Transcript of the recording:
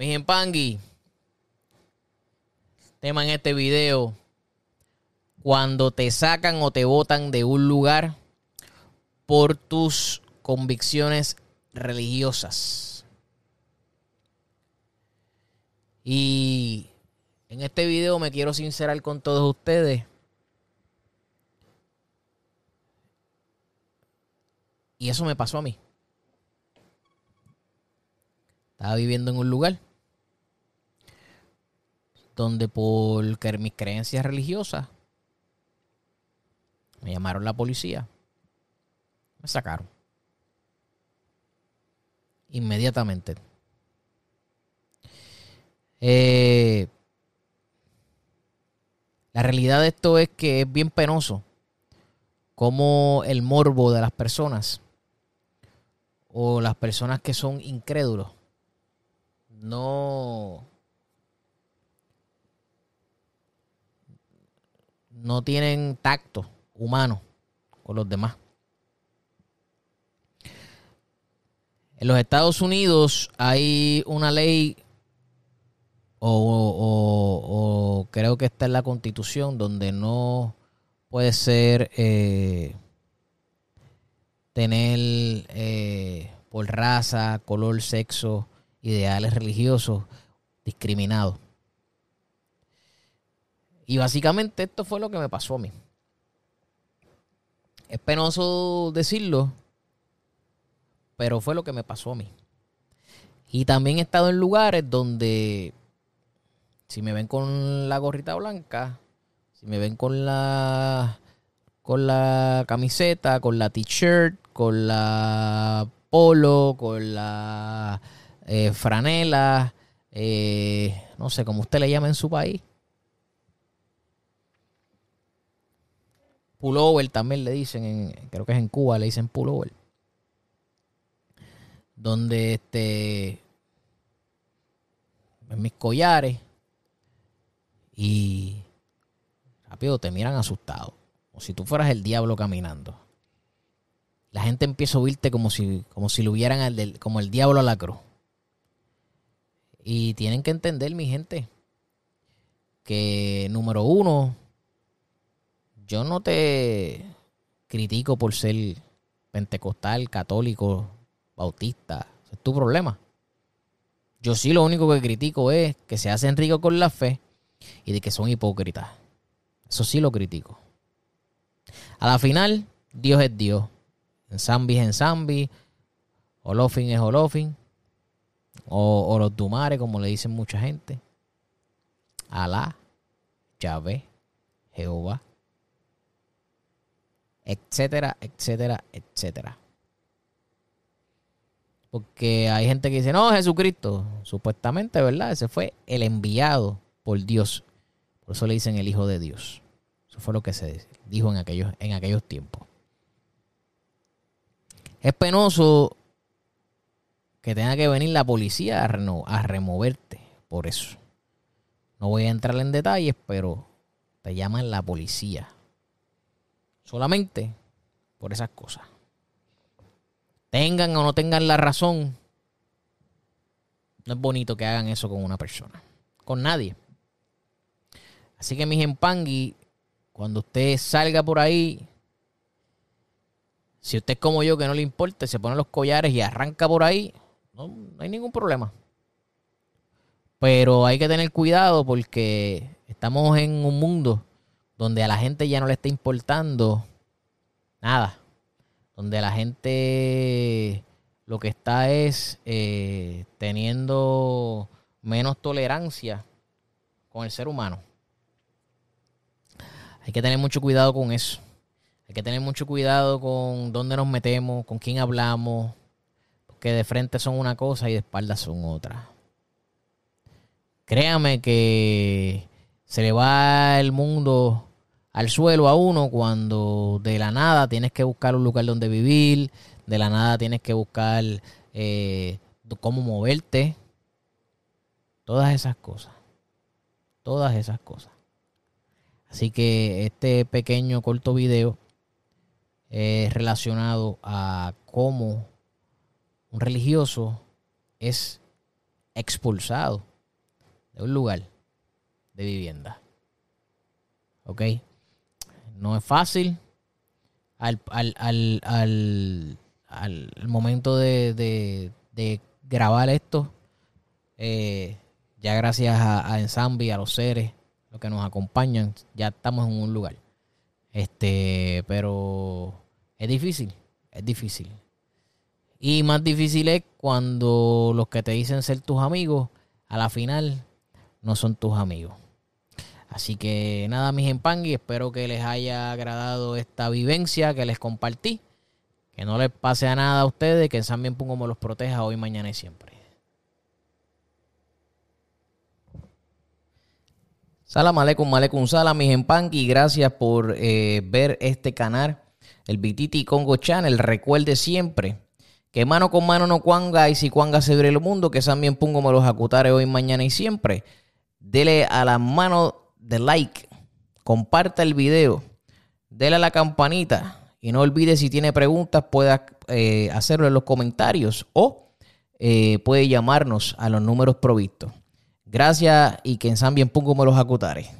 Mis empangui, tema en este video, cuando te sacan o te botan de un lugar por tus convicciones religiosas. Y en este video me quiero sincerar con todos ustedes. Y eso me pasó a mí. Estaba viviendo en un lugar donde por mis creencias religiosas me llamaron la policía, me sacaron inmediatamente. Eh, la realidad de esto es que es bien penoso como el morbo de las personas o las personas que son incrédulos no no tienen tacto humano con los demás. En los Estados Unidos hay una ley, o, creo que está en la constitución, donde no puede ser eh, tener eh, por raza, color, sexo, ideales religiosos discriminados. Y básicamente esto fue lo que me pasó a mí. Es penoso decirlo, pero fue lo que me pasó a mí. Y también he estado en lugares donde, si me ven con la gorrita blanca, si me ven con la, con la camiseta, con la t-shirt, con la polo, con la eh, franela, eh, no sé, como usted le llama en su país, Pullover también le dicen, en, creo que es en Cuba, le dicen pullover. Donde este. En mis collares. Y. Rápido te miran asustado. Como si tú fueras el diablo caminando. La gente empieza a oírte como si, como si lo hubieran como el diablo a la cruz. Y tienen que entender, mi gente, que número uno, yo no te critico por ser pentecostal, católico, bautista. es tu problema. Yo sí lo único que critico es que se hacen ricos con la fe y de que son hipócritas. Eso sí lo critico. A la final, Dios es Dios. En Zambi es en Zambi. Olofin es Olofin. O, o los Dumares, como le dicen mucha gente. Alá, Yahvé, Jehová etcétera, etcétera, etcétera. Porque hay gente que dice, no, Jesucristo, supuestamente, ¿verdad? Ese fue el enviado por Dios. Por eso le dicen el Hijo de Dios. Eso fue lo que se dijo en aquellos, en aquellos tiempos. Es penoso que tenga que venir la policía a, a removerte por eso. No voy a entrar en detalles, pero te llaman la policía Solamente por esas cosas. Tengan o no tengan la razón, no es bonito que hagan eso con una persona. Con nadie. Así que mis empangui, cuando usted salga por ahí, si usted es como yo que no le importa, se pone los collares y arranca por ahí, no, no hay ningún problema. Pero hay que tener cuidado porque estamos en un mundo donde a la gente ya no le está importando nada, donde la gente lo que está es eh, teniendo menos tolerancia con el ser humano. Hay que tener mucho cuidado con eso. Hay que tener mucho cuidado con dónde nos metemos, con quién hablamos, porque de frente son una cosa y de espaldas son otra. créame que se le va el mundo al suelo a uno cuando de la nada tienes que buscar un lugar donde vivir, de la nada tienes que buscar eh, cómo moverte, todas esas cosas, todas esas cosas. Así que este pequeño corto video es relacionado a cómo un religioso es expulsado de un lugar de vivienda. ¿Ok? No es fácil. Al, momento de, grabar esto, eh, ya gracias a, a Ensambi, a los seres, los que nos acompañan, ya estamos en un lugar. Este, pero es difícil, es difícil. Y más difícil es cuando los que te dicen ser tus amigos, a la final no son tus amigos. Así que nada, mis empangui, espero que les haya agradado esta vivencia que les compartí. Que no les pase a nada a ustedes, que San Bien Pongo me los proteja hoy, mañana y siempre. Salam aleikum, aleikum salam, mis empangui. Gracias por eh, ver este canal, el Bititi Congo Channel. Recuerde siempre que mano con mano no cuanga y si cuanga se abre el mundo, que San Bien Pongo me los acutare hoy, mañana y siempre. Dele a la mano de like, comparta el video, déle a la campanita y no olvide si tiene preguntas pueda eh, hacerlo en los comentarios o eh, puede llamarnos a los números provistos. Gracias y que en San Bien Pongo los acutare.